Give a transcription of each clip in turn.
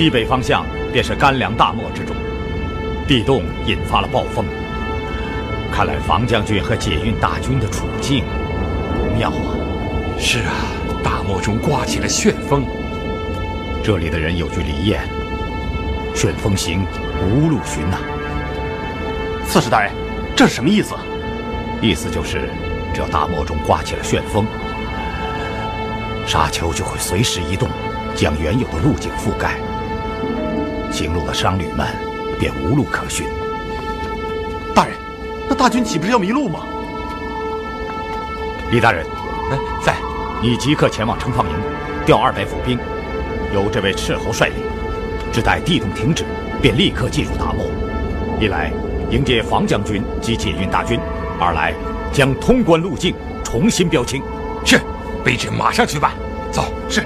西北方向便是干粮大漠之中，地动引发了暴风。看来房将军和解运大军的处境不妙啊！是啊，大漠中刮起了旋风。这里的人有句俚谚：“旋风行，无路寻”呐。刺史大人，这是什么意思？意思就是，只要大漠中刮起了旋风，沙丘就会随时移动，将原有的路径覆盖，行路的商旅们便无路可寻。大人，那大军岂不是要迷路吗？李大人，哎，在。你即刻前往城防营，调二百府兵，由这位斥候率领，只待地动停止，便立刻进入大漠。一来迎接房将军及解运大军，二来将通关路径重新标清。是，卑职马上去办。走，是。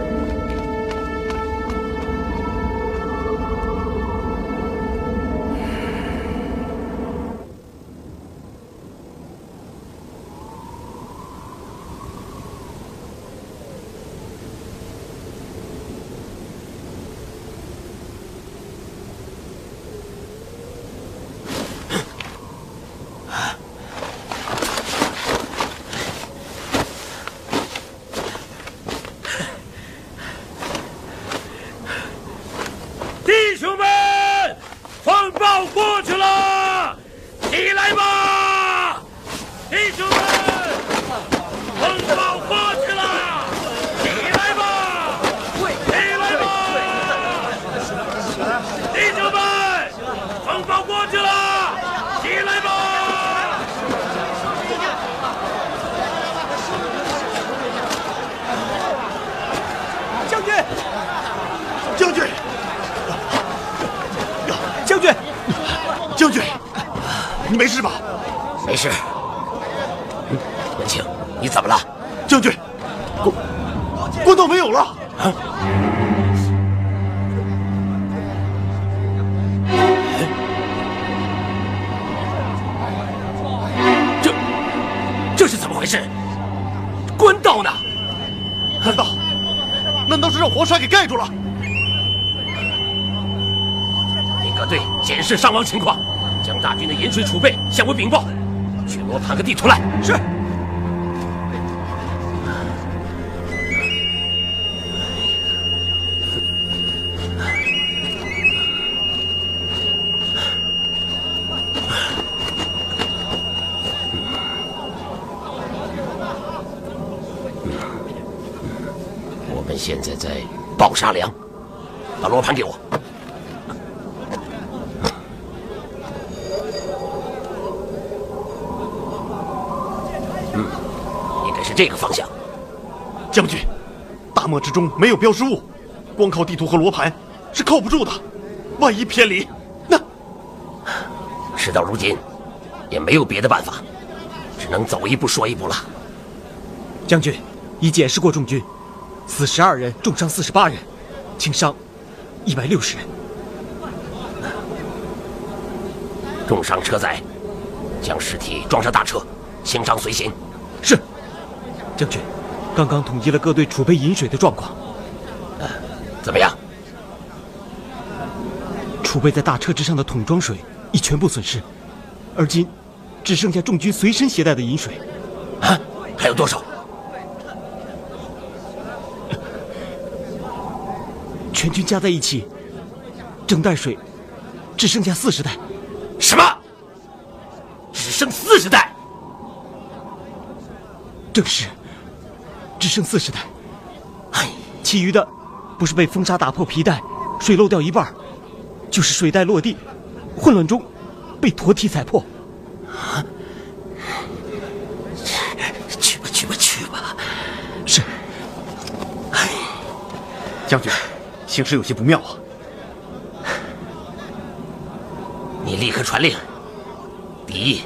你没事吧？没事。嗯，文清，你怎么了？将军，官官道没有了。这这是怎么回事？官道呢？难道难道是让黄沙给盖住了？你各队检视伤亡情况，将大军的饮水储备向我禀报。去罗盘个地图来。是。我们现在在抱沙梁，把罗盘给我。嗯，应该是这个方向。将军，大漠之中没有标识物，光靠地图和罗盘是靠不住的。万一偏离，那事到如今，也没有别的办法，只能走一步说一步了。将军，已检视过众军，死十二人，重伤四十八人，轻伤一百六十人。重伤车载，将尸体装上大车，轻伤随行。是，将军，刚刚统计了各队储备饮水的状况，呃，怎么样？储备在大车之上的桶装水已全部损失，而今只剩下众军随身携带的饮水。啊，还有多少？全军加在一起，整袋水只剩下四十袋。什么？只剩四十袋？正是，只剩四十袋。哎，其余的不是被风沙打破皮带，水漏掉一半，就是水袋落地，混乱中被驼蹄踩破。啊！去吧，去吧，去吧。是。哎，将军，形势有些不妙啊。你立刻传令：第一，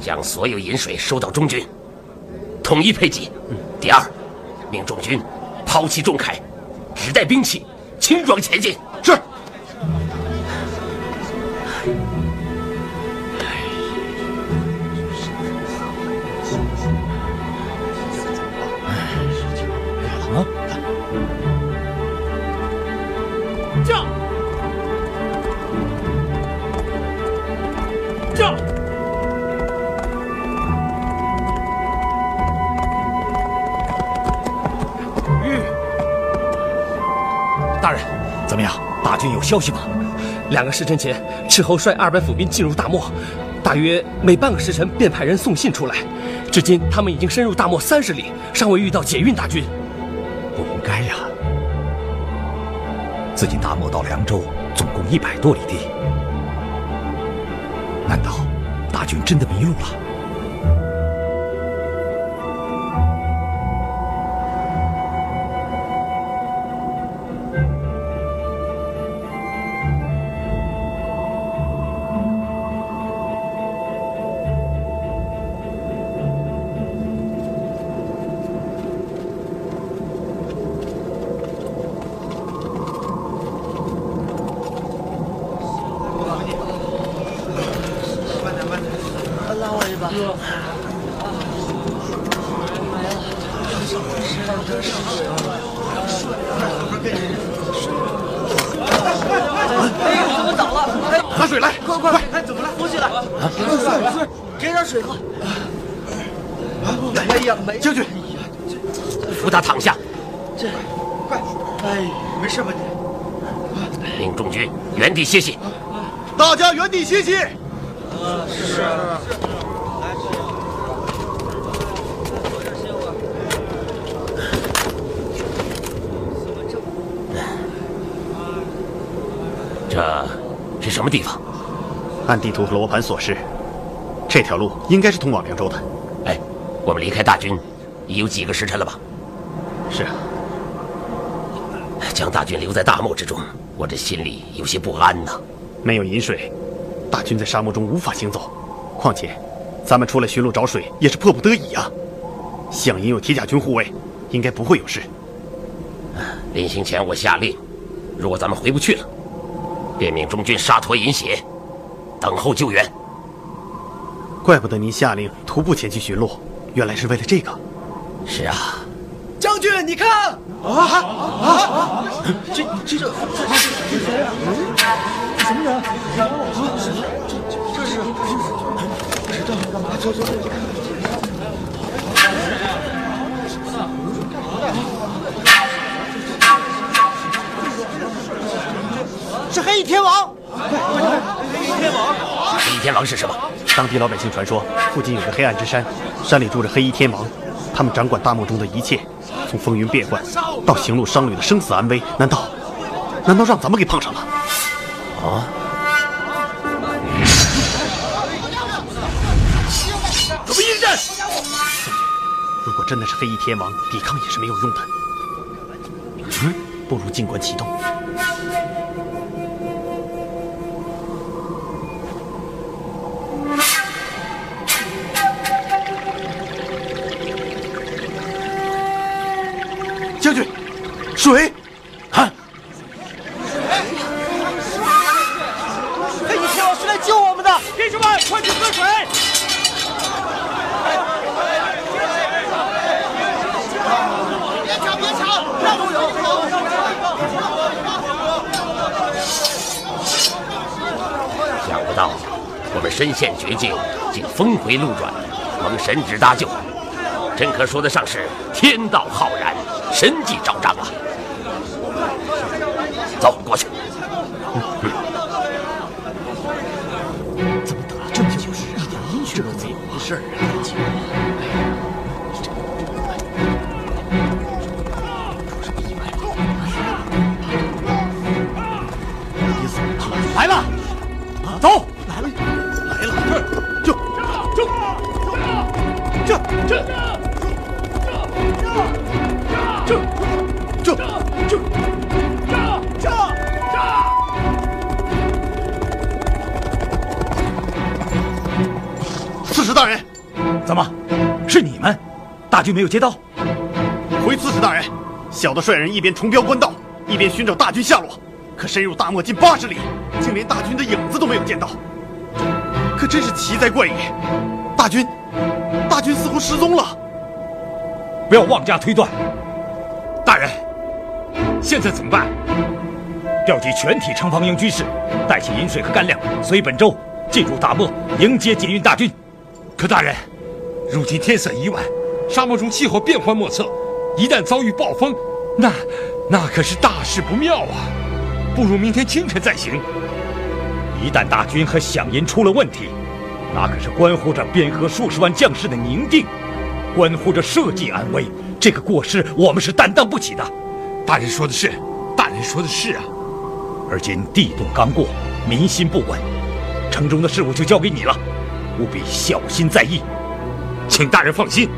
将所有饮水收到中军，统一配给；第二，命众军抛弃重铠，只带兵器，轻装前进。消息吗？两个时辰前，斥候率二百府兵进入大漠，大约每半个时辰便派人送信出来。至今，他们已经深入大漠三十里，尚未遇到解运大军。不应该呀！自己大漠到凉州总共一百多里地，难道大军真的迷路了？地歇息。大家原地歇息。是。这是什么地方？按地图和罗盘所示，这条路应该是通往凉州的。哎，我们离开大军已有几个时辰了吧？是啊。将大军留在大漠之中，我这心里有些不安呐。没有饮水，大军在沙漠中无法行走。况且，咱们出来寻路找水也是迫不得已啊。项营有铁甲军护卫，应该不会有事。临行前我下令，如果咱们回不去了，便命中军沙陀饮血，等候救援。怪不得您下令徒步前去寻路，原来是为了这个。是啊。将军，你看。啊啊！这这这这这谁呀？什么人？这这是不知道干嘛？走走走。是黑衣天王。黑衣天王。黑翼天王是什么？当地老百姓传说，附近有个黑暗之山，山里住着黑衣天王，他们掌管大漠中的一切。从风云变幻到行路商旅的生死安危，难道难道让咱们给碰上了？啊！准备应战！如果真的是黑衣天王，抵抗也是没有用的。嗯，不如静观其动。水！啊！黑衣天王是来救我们的，弟兄们，快去喝水！别抢，别抢，让路有！想不到我们身陷绝境，竟峰回路转，蒙神旨搭救，真可说得上是天道浩然。神迹昭彰啊！走过去。怎么等了。这么久，一点音讯都没有？没事来了，走，来了，来了，这。这。这。这。这。这。这。这。这。这。怎么，是你们？大军没有接到？回刺史大人，小的率人一边重标官道，一边寻找大军下落，可深入大漠近八十里，竟连大军的影子都没有见到。可真是奇哉怪也！大军，大军似乎失踪了。不要妄加推断。大人，现在怎么办？调集全体城防营军士，带起饮水和干粮，随本州进入大漠，迎接解运大军。可大人，如今天色已晚，沙漠中气候变幻莫测，一旦遭遇暴风，那那可是大事不妙啊！不如明天清晨再行。一旦大军和饷银出了问题，那可是关乎着边河数十万将士的宁静，关乎着社稷安危。这个过失我们是担当不起的。大人说的是，大人说的是啊。而今地动刚过，民心不稳，城中的事务就交给你了，务必小心在意。请大人放心。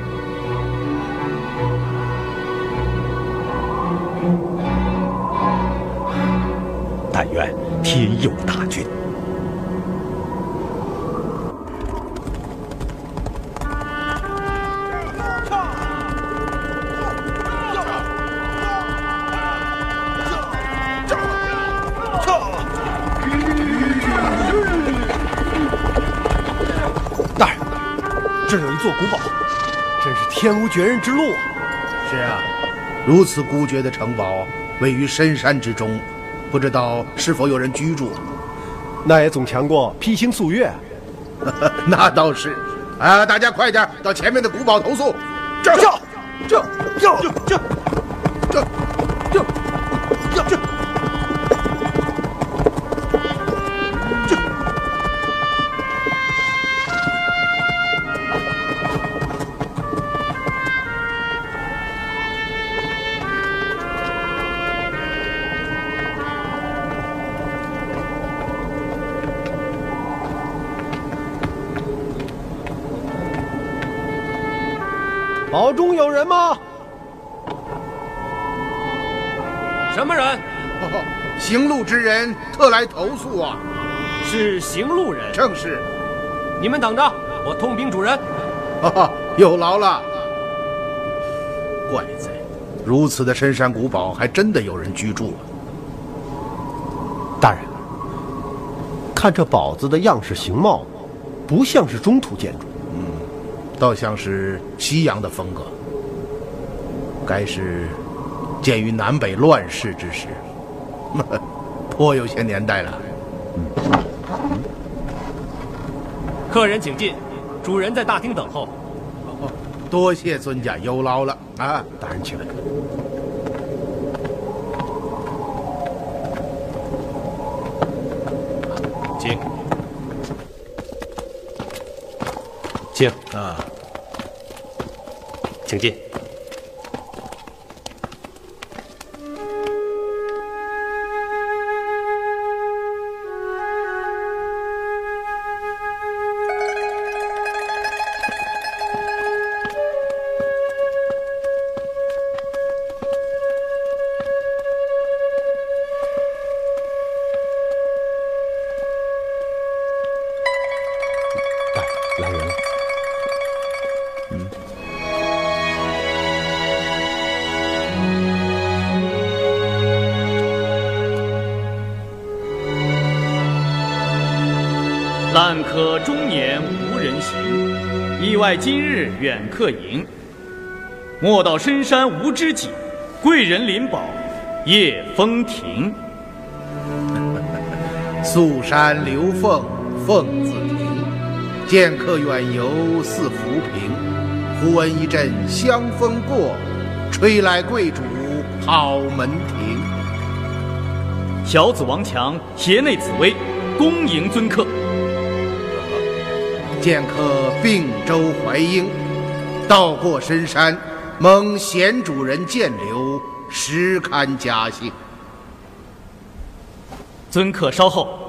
但愿天佑大军。天无绝人之路啊！是啊，如此孤绝的城堡位于深山之中，不知道是否有人居住。那也总强过披星宿月。那倒是。啊，大家快点到前面的古堡投宿。这这这这这这这中有人吗？什么人？哦，行路之人特来投诉啊！是行路人，正是。你们等着，我通禀主人。哈哈，有劳了。怪哉，如此的深山古堡，还真的有人居住啊！大人，看这堡子的样式形貌，不像是中土建筑。嗯倒像是西洋的风格，该是建于南北乱世之时，颇有些年代了。客人请进，主人在大厅等候。多谢尊驾，有劳了啊！大人请。请。请啊，请进。今日远客迎。莫道深山无知己，贵人临宝夜风停。宿山流凤凤自亭，剑客远游似浮萍。忽闻一阵香风过，吹来贵主好门庭。小子王强携内紫薇，恭迎尊客。剑客并州淮阴，到过深山，蒙贤主人见留，实堪嘉幸。尊客稍后。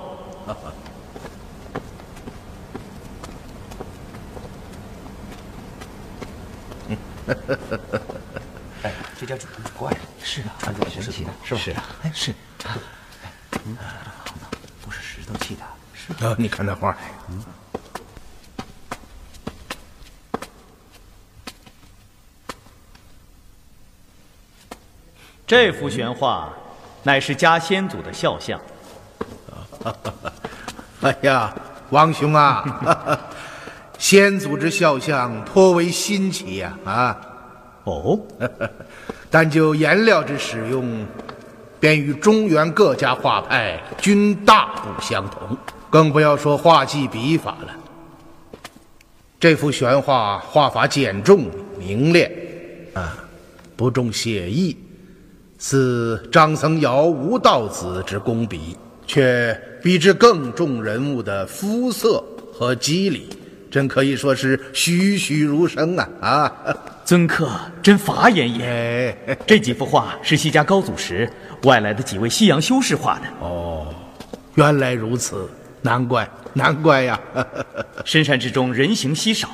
哎，这家主人怪了，是啊，穿着神奇的，是吧？是啊，哎，是，嗯，不是石头砌的，是啊，你看那画，嗯。这幅玄画，乃是家先祖的肖像。哎呀，王兄啊，先祖之肖像颇为新奇呀！啊，哦，但就颜料之使用，便与中原各家画派均大不相同，更不要说画技笔法了。这幅玄画画法简重凝练，啊，不重写意。似张僧繇、吴道子之工笔，却比之更重人物的肤色和肌理，真可以说是栩栩如生啊！啊，尊客真法眼也。这几幅画是西家高祖时外来的几位西洋修士画的。哦，原来如此，难怪，难怪呀！深山之中人行稀少，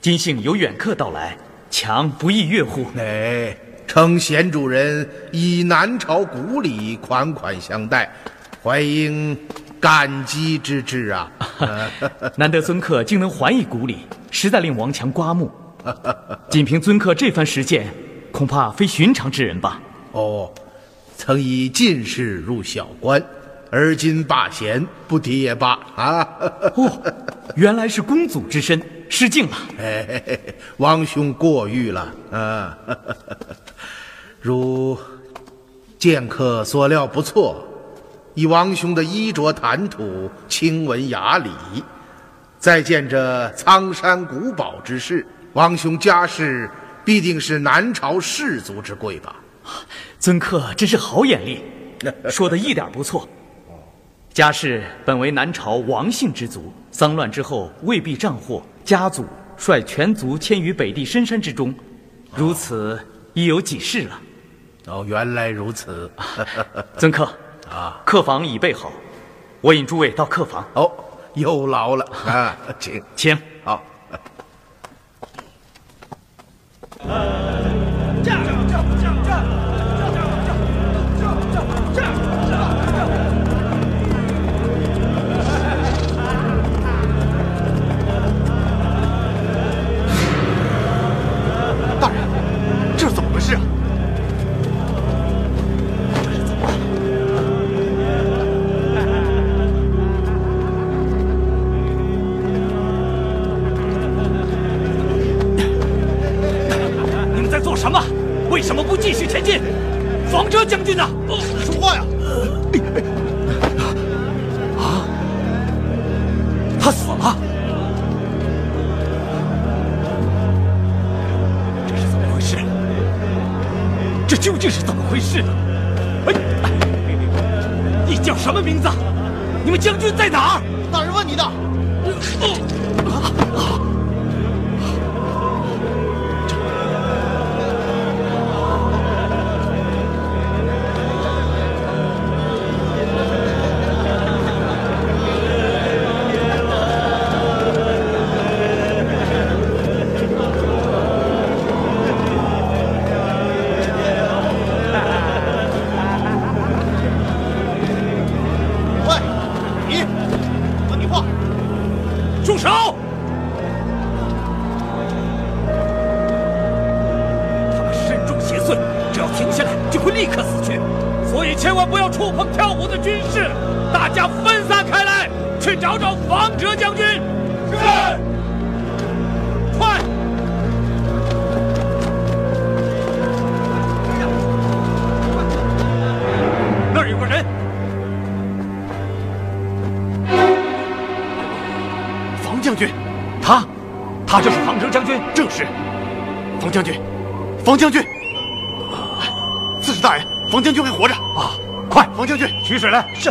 今幸有远客到来，强不亦乐乎？哎。称贤主人以南朝古礼款款相待，怀应感激之至啊！难得尊客竟能还以古礼，实在令王强刮目。仅凭尊客这番实践，恐怕非寻常之人吧？哦，曾以进士入小官，而今罢贤，不提也罢啊！哦，原来是公祖之身，失敬了。王兄过誉了啊！如剑客所料不错，以王兄的衣着谈吐、清文雅礼，再见这苍山古堡之事，王兄家世必定是南朝士族之贵吧？尊客真是好眼力，说的一点不错。家世本为南朝王姓之族，丧乱之后未必战祸，家祖率全族迁于北地深山之中，如此已有几世了。哦，原来如此。尊客啊，客房已备好，我引诸位到客房。哦，有劳了啊，请请。好。大什么？为什么不继续前进？房车将军呢？说话呀！啊，他死了。这是怎么回事？这究竟是怎么回事呢？哎，你叫什么名字？你们将军在哪儿？大人问你的。喂，将军，他，他就是房哲将军。正是。房将军，房将军，刺史大人，房将军还活着啊！快，房将军，取水来。是。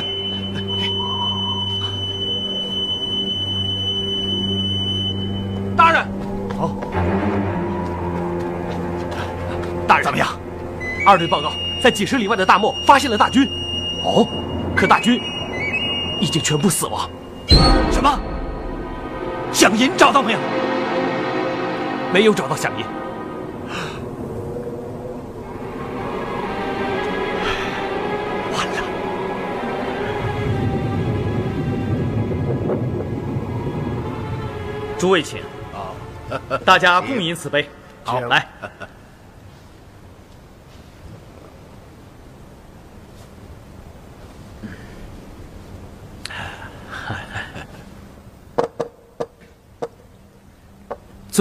大人，好。大人怎么样？二队报告，在几十里外的大漠发现了大军。哦，可大军已经全部死亡。什么？响银找到没有？没有找到响银。完了！诸位请。好，大家共饮此杯。好，来。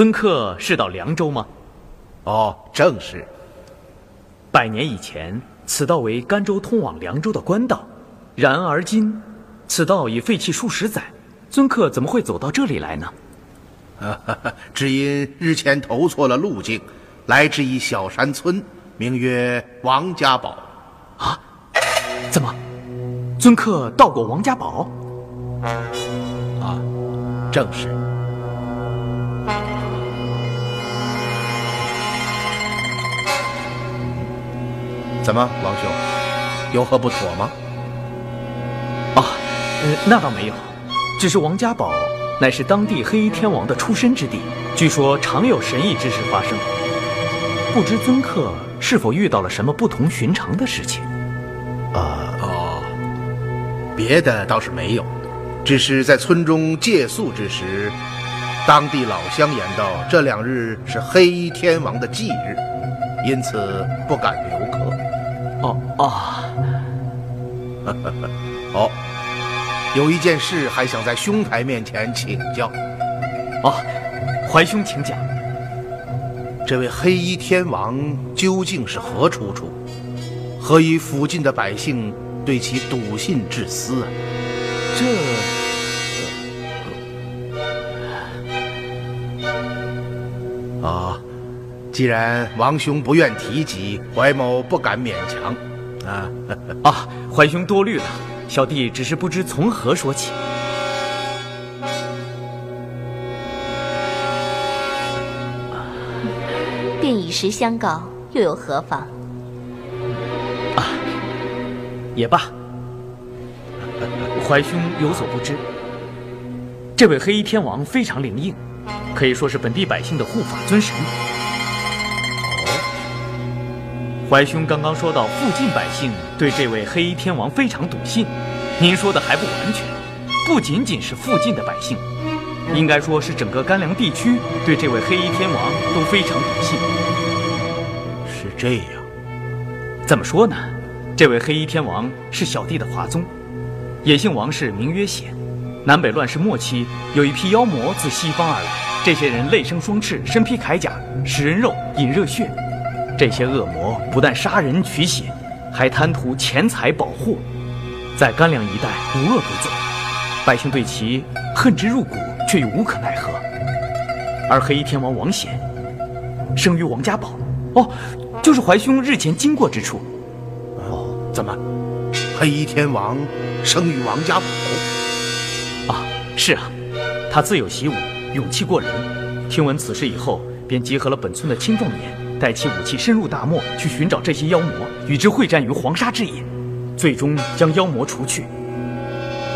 尊客是到凉州吗？哦，正是。百年以前，此道为甘州通往凉州的官道，然而今，此道已废弃数十载，尊客怎么会走到这里来呢？只因日前投错了路径，来至一小山村，名曰王家堡。啊？怎么？尊客到过王家堡？啊，正是。怎么，王兄，有何不妥吗？啊，呃，那倒没有，只是王家堡乃是当地黑衣天王的出身之地，据说常有神异之事发生。不知尊客是否遇到了什么不同寻常的事情？啊哦，别的倒是没有，只是在村中借宿之时，当地老乡言道，这两日是黑衣天王的忌日，因此不敢留客。哦啊，哦，有一件事还想在兄台面前请教。哦，怀兄请讲。这位黑衣天王究竟是何出处？何以附近的百姓对其笃信至死啊？这啊，既然王兄不愿提及，怀某不敢勉强。啊 啊，怀兄多虑了，小弟只是不知从何说起。便以实相告，又有何妨？啊，也罢。怀兄有所不知，这位黑衣天王非常灵应，可以说是本地百姓的护法尊神。怀兄刚刚说到附近百姓对这位黑衣天王非常笃信，您说的还不完全，不仅仅是附近的百姓，应该说是整个甘凉地区对这位黑衣天王都非常笃信。是这样，怎么说呢？这位黑衣天王是小弟的华宗。也姓王氏，名曰显。南北乱世末期，有一批妖魔自西方而来。这些人类生双翅，身披铠甲，食人肉，饮热血。这些恶魔不但杀人取血，还贪图钱财宝货，在干凉一带无恶不作。百姓对其恨之入骨，却又无可奈何。而黑衣天王王显，生于王家堡，哦，就是怀兄日前经过之处。哦，怎么？黑衣天王生于王家堡啊！是啊，他自有习武，勇气过人。听闻此事以后，便集合了本村的青壮年，带起武器深入大漠，去寻找这些妖魔，与之会战于黄沙之野，最终将妖魔除去。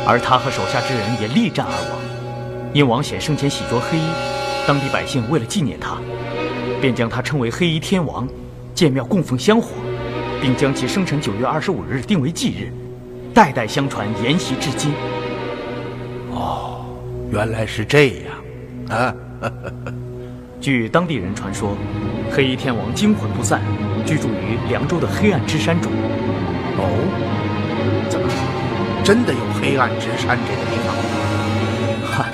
而他和手下之人也力战而亡。因王显生前喜着黑衣，当地百姓为了纪念他，便将他称为黑衣天王，建庙供奉香火。并将其生辰九月二十五日定为忌日，代代相传，沿袭至今。哦，原来是这样啊！据当地人传说，黑衣天王惊魂不散，居住于凉州的黑暗之山中。哦，怎么，真的有黑暗之山这个地方？嗨，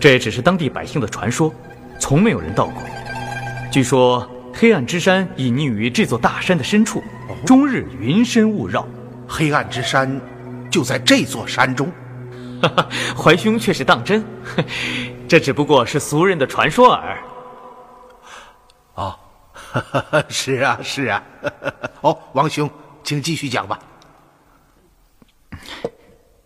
这也只是当地百姓的传说，从没有人到过。据说。黑暗之山隐匿于这座大山的深处，终日云深雾绕。黑暗之山就在这座山中，哈哈怀兄却是当真，这只不过是俗人的传说耳。哦，是啊，是啊。哦，王兄，请继续讲吧。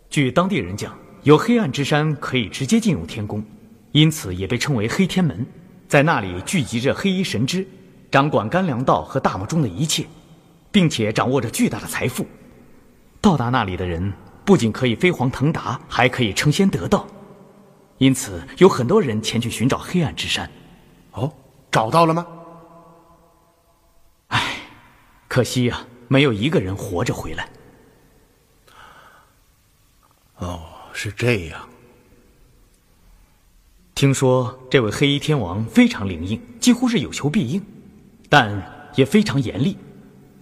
据当地人讲，有黑暗之山可以直接进入天宫，因此也被称为黑天门，在那里聚集着黑衣神之。掌管干粮道和大漠中的一切，并且掌握着巨大的财富。到达那里的人不仅可以飞黄腾达，还可以成仙得道。因此，有很多人前去寻找黑暗之山。哦，找到了吗？可惜呀，没有一个人活着回来。哦，是这样。听说这位黑衣天王非常灵应，几乎是有求必应。但也非常严厉，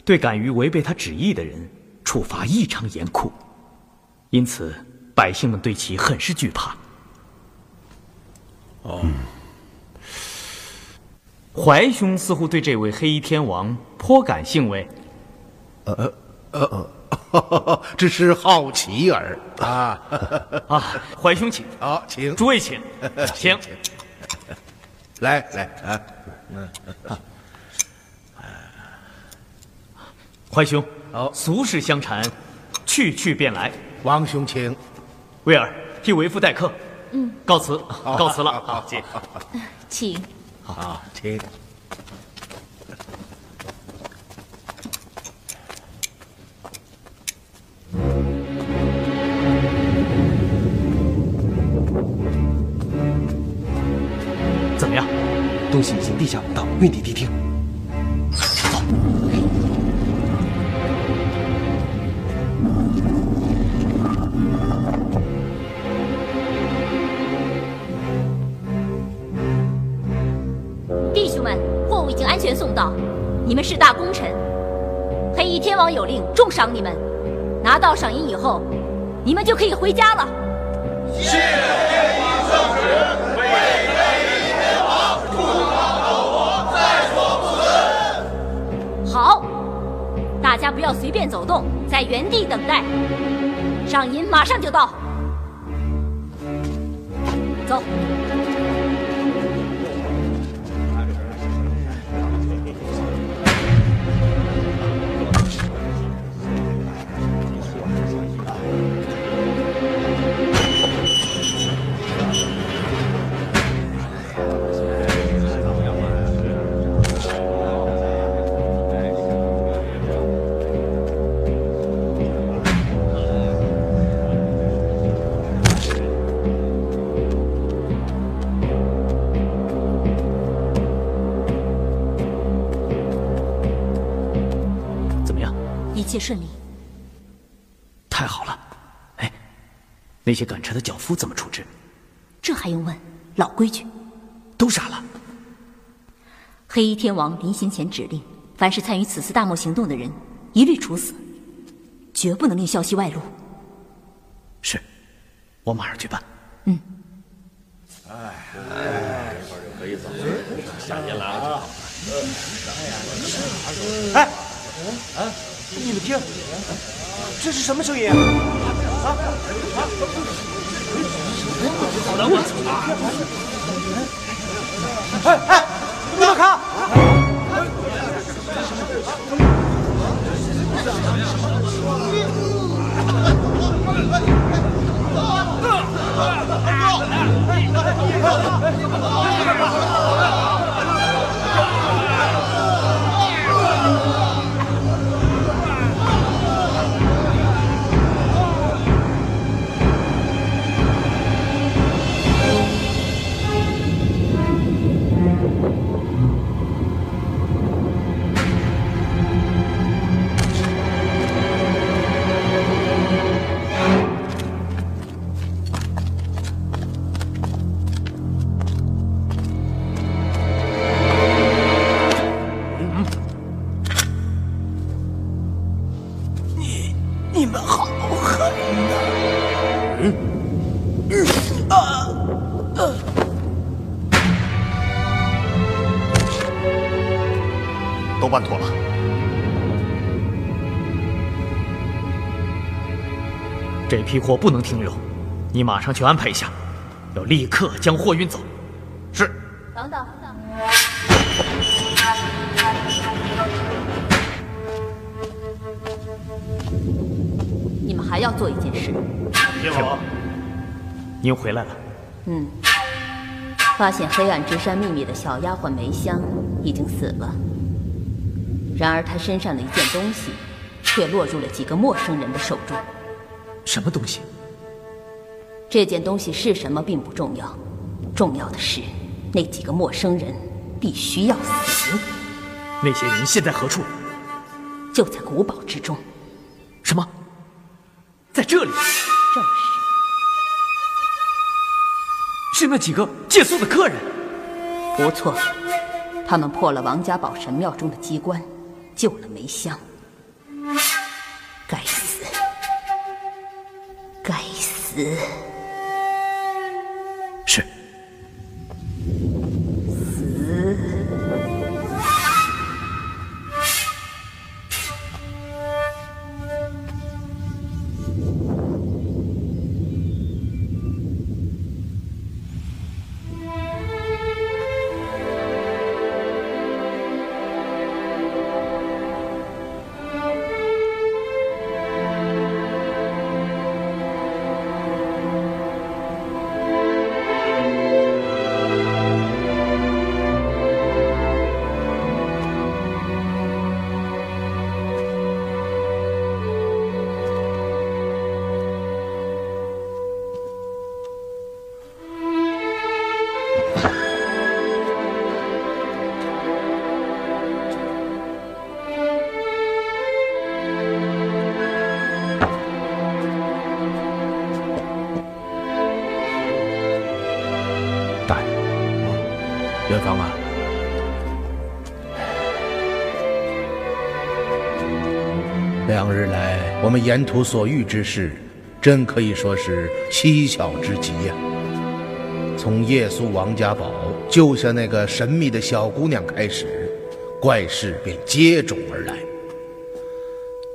对敢于违背他旨意的人，处罚异常严酷，因此百姓们对其很是惧怕。哦，怀兄似乎对这位黑衣天王颇感兴味。呃呃呃，只是好奇耳啊啊！怀兄请，好，请诸位请，请，来来啊，嗯啊。怀兄，好，俗事相缠，去去便来。王兄，请。威尔替为父待客。嗯，告辞，告辞了。好，请。好，请。东西已经地下五道，运抵地厅。送到，你们是大功臣。黑衣天王有令重赏你们，拿到赏银以后，你们就可以回家了。谢大家不要随便走动，在原地等待。上银马上就到。走。顺利。太好了！哎，那些赶车的脚夫怎么处置？这还用问？老规矩。都杀了。黑衣天王临行前指令，凡是参与此次大漠行动的人，一律处死，绝不能令消息外露。是，我马上去办。嗯。哎，一会儿就可以走了。夏天来了，哎，啊，你们听，这是什么声音啊？啊啊！好的，我操！哎哎，你们看！批货不能停留，你马上去安排一下，要立刻将货运走。是。等等。你们还要做一件事。天王，您回来了。嗯，发现黑暗之山秘密的小丫鬟梅香已经死了，然而她身上的一件东西，却落入了几个陌生人的手中。什么东西？这件东西是什么并不重要，重要的是那几个陌生人必须要死。那些人现在何处？就在古堡之中。什么？在这里？正是。是那几个借宿的客人？不错，他们破了王家堡神庙中的机关，救了梅香。该死！是。们沿途所遇之事，真可以说是蹊跷之极呀、从夜宿王家堡救下那个神秘的小姑娘开始，怪事便接踵而来。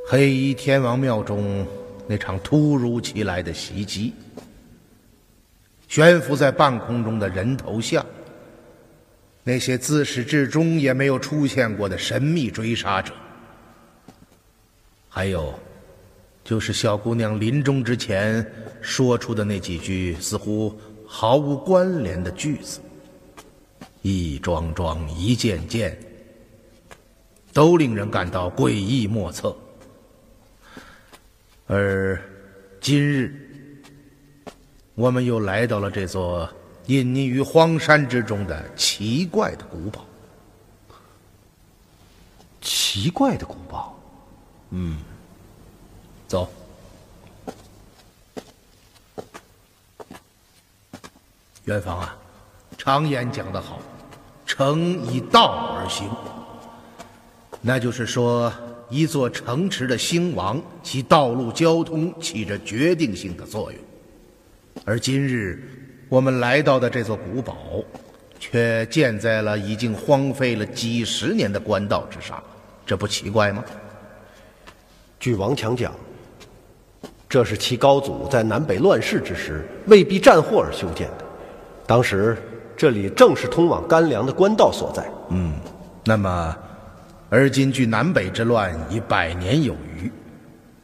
黑衣天王庙中那场突如其来的袭击，悬浮在半空中的人头像，那些自始至终也没有出现过的神秘追杀者，还有，就是小姑娘临终之前说出的那几句似乎毫无关联的句子，一桩桩，一件件，都令人感到诡异莫测。而今日，我们又来到了这座隐匿于荒山之中的奇怪的古堡。奇怪的古堡，嗯，走。元芳啊，常言讲得好，“城以道而兴”，那就是说。一座城池的兴亡，其道路交通起着决定性的作用。而今日我们来到的这座古堡，却建在了已经荒废了几十年的官道之上，这不奇怪吗？据王强讲，这是其高祖在南北乱世之时为避战祸而修建的。当时这里正是通往干粮的官道所在。嗯，那么。而今距南北之乱已百年有余，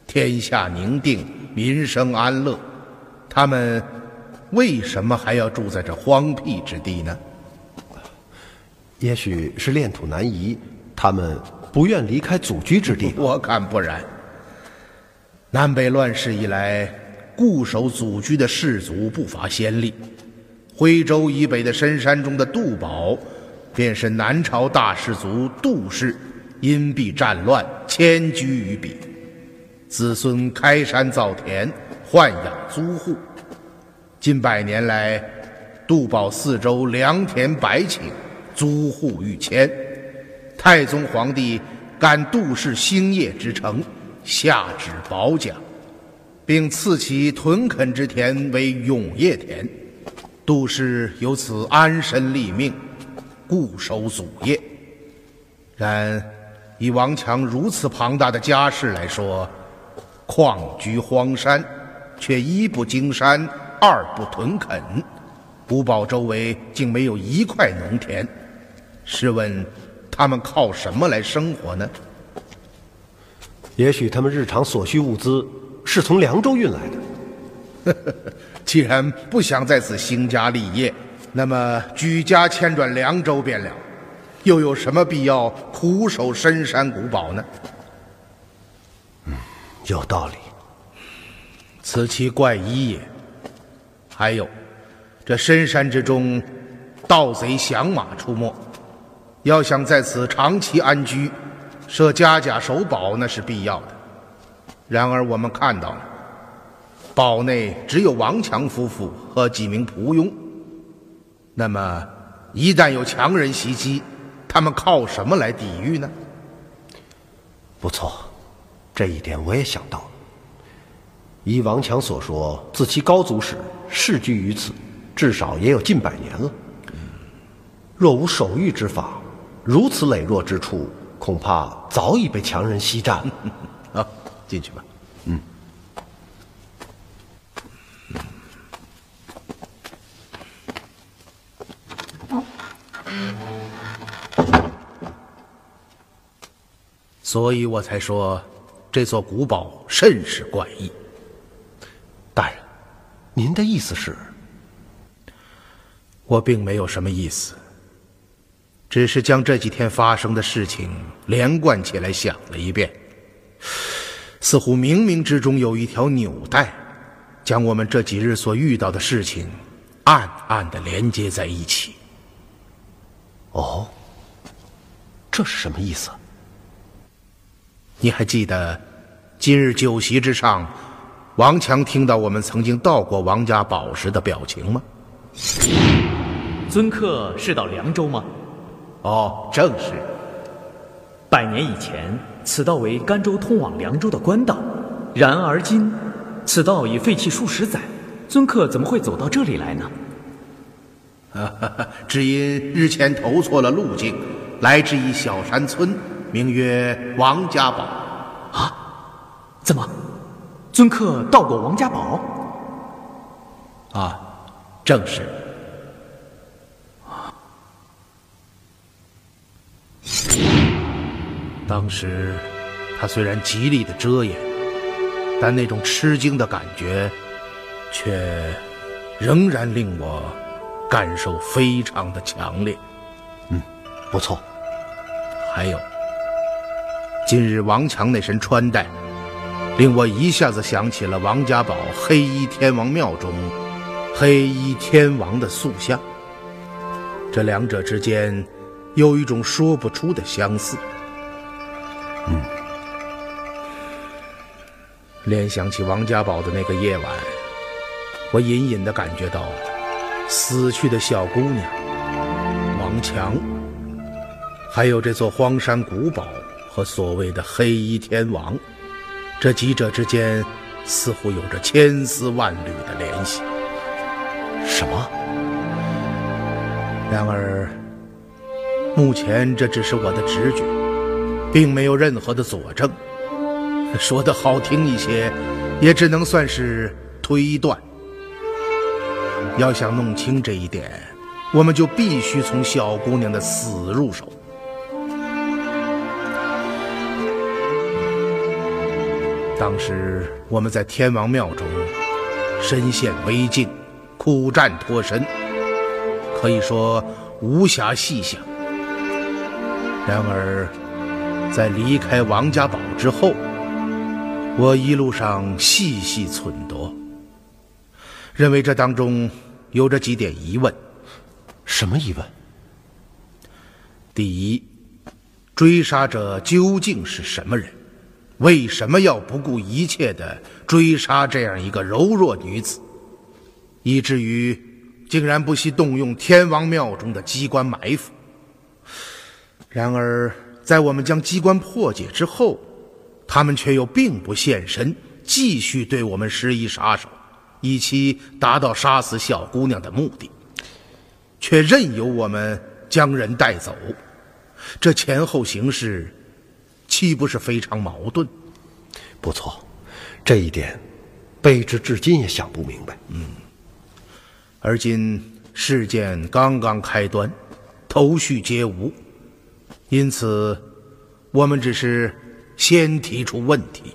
天下宁定，民生安乐，他们为什么还要住在这荒僻之地呢？也许是炼土难移，他们不愿离开祖居之地。我看不然。南北乱世以来，固守祖居的氏族不乏先例，徽州以北的深山中的杜堡，便是南朝大氏族杜氏。因避战乱迁居于彼，子孙开山造田，豢养租户。近百年来，杜堡四周良田百顷，租户逾千。太宗皇帝感杜氏兴业之诚，下旨褒奖，并赐其屯垦之田为永业田。杜氏由此安身立命，固守祖业。然。以王强如此庞大的家世来说，旷居荒山，却一不经山，二不屯垦，古堡周围竟没有一块农田。试问，他们靠什么来生活呢？也许他们日常所需物资是从凉州运来的。既然不想在此兴家立业，那么举家迁转凉州便了。又有什么必要苦守深山古堡呢？嗯，有道理。此其怪异也。还有，这深山之中，盗贼响马出没，要想在此长期安居，设家甲守堡那是必要的。然而我们看到了，堡内只有王强夫妇和几名仆佣。那么，一旦有强人袭击，他们靠什么来抵御呢？不错，这一点我也想到了。依王强所说，自其高祖始世居于此，至少也有近百年了。若无守御之法，如此羸弱之处，恐怕早已被强人袭占。啊，进去吧。嗯。所以我才说，这座古堡甚是怪异。大人，您的意思是？我并没有什么意思，只是将这几天发生的事情连贯起来想了一遍，似乎冥冥之中有一条纽带，将我们这几日所遇到的事情暗暗的连接在一起。哦，这是什么意思？你还记得今日酒席之上，王强听到我们曾经到过王家堡时的表情吗？尊客是到凉州吗？哦，正是。百年以前，此道为甘州通往凉州的官道，然而今，此道已废弃数十载，尊客怎么会走到这里来呢？只因日前投错了路径，来至一小山村。名曰王家堡，啊，怎么尊客到过王家堡？啊，正是。当时，他虽然极力的遮掩，但那种吃惊的感觉，却仍然令我感受非常的强烈。嗯，不错。还有，今日王强那身穿戴，令我一下子想起了王家堡黑衣天王庙中黑衣天王的塑像。这两者之间有一种说不出的相似。嗯，联想起王家堡的那个夜晚，我隐隐的感觉到，死去的小姑娘王强，还有这座荒山古堡和所谓的黑衣天王，这几者之间似乎有着千丝万缕的联系。什么？然而，目前这只是我的直觉。并没有任何的佐证，说的好听一些，也只能算是推断。要想弄清这一点，我们就必须从小姑娘的死入手。当时我们在天王庙中身陷危境，苦战脱身，可以说无暇细想。然而。在离开王家堡之后，我一路上细细忖度，认为这当中有着几点疑问。什么疑问？第一，追杀者究竟是什么人？为什么要不顾一切的追杀这样一个柔弱女子，以至于竟然不惜动用天王庙中的机关埋伏？然而。在我们将机关破解之后，他们却又并不现身，继续对我们施以杀手，以期达到杀死小姑娘的目的，却任由我们将人带走。这前后形势，岂不是非常矛盾？不错，这一点，卑职至今也想不明白。嗯，而今事件刚刚开端，头绪皆无。因此，我们只是先提出问题。